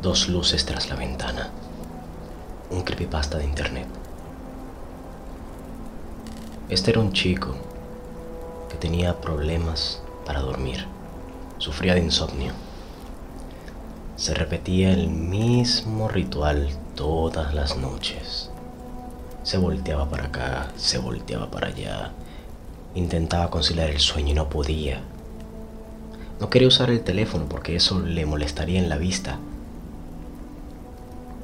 Dos luces tras la ventana. Un creepypasta de internet. Este era un chico que tenía problemas para dormir. Sufría de insomnio. Se repetía el mismo ritual todas las noches. Se volteaba para acá, se volteaba para allá. Intentaba conciliar el sueño y no podía. No quería usar el teléfono porque eso le molestaría en la vista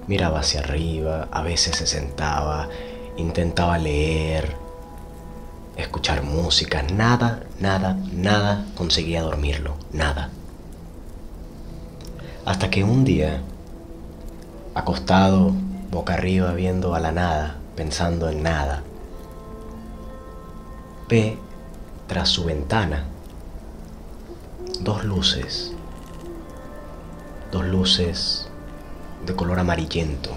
Miraba hacia arriba, a veces se sentaba, intentaba leer, escuchar música, nada, nada, nada conseguía dormirlo, nada. Hasta que un día, acostado, boca arriba, viendo a la nada, pensando en nada, ve tras su ventana dos luces, dos luces de color amarillento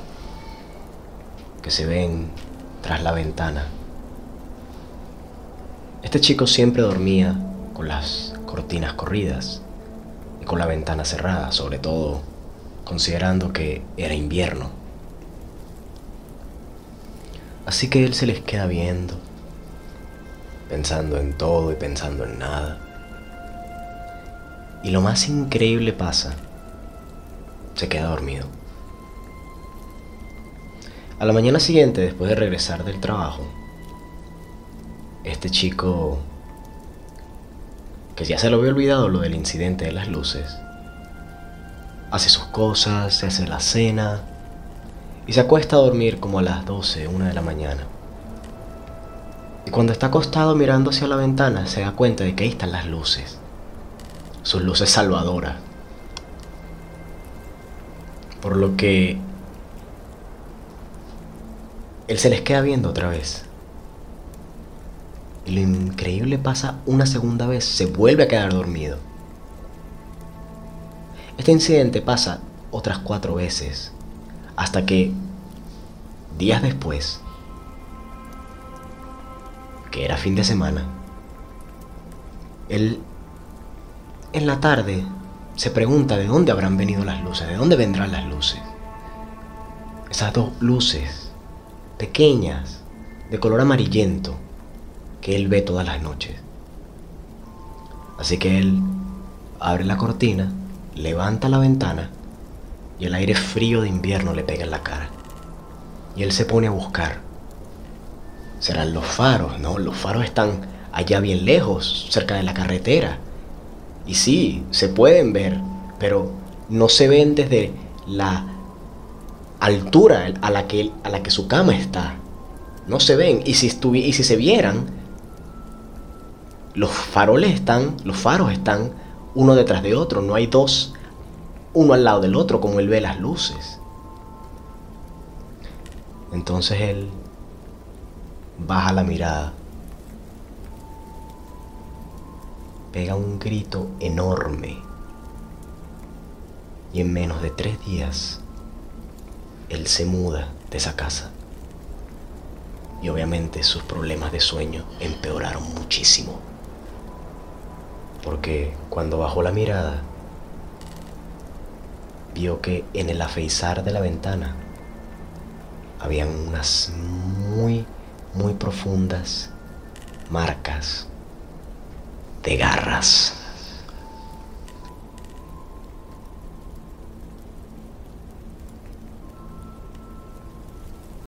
que se ven tras la ventana. Este chico siempre dormía con las cortinas corridas y con la ventana cerrada, sobre todo considerando que era invierno. Así que él se les queda viendo, pensando en todo y pensando en nada. Y lo más increíble pasa, se queda dormido. A la mañana siguiente, después de regresar del trabajo, este chico, que ya se lo había olvidado lo del incidente de las luces, hace sus cosas, se hace la cena y se acuesta a dormir como a las 12, 1 de la mañana. Y cuando está acostado mirando hacia la ventana, se da cuenta de que ahí están las luces, sus luces salvadoras. Por lo que él se les queda viendo otra vez. Y lo increíble pasa una segunda vez, se vuelve a quedar dormido. Este incidente pasa otras cuatro veces, hasta que días después, que era fin de semana, él en la tarde se pregunta de dónde habrán venido las luces, de dónde vendrán las luces. Esas dos luces pequeñas, de color amarillento, que él ve todas las noches. Así que él abre la cortina, levanta la ventana y el aire frío de invierno le pega en la cara. Y él se pone a buscar. Serán los faros, ¿no? Los faros están allá bien lejos, cerca de la carretera. Y sí, se pueden ver, pero no se ven desde la altura a la que, a la que su cama está. No se ven. Y si, y si se vieran, los faroles están, los faros están uno detrás de otro. No hay dos, uno al lado del otro, como él ve las luces. Entonces él baja la mirada, pega un grito enorme y en menos de tres días él se muda de esa casa. Y obviamente sus problemas de sueño empeoraron muchísimo. Porque cuando bajó la mirada, vio que en el afeizar de la ventana habían unas muy, muy profundas marcas de garras.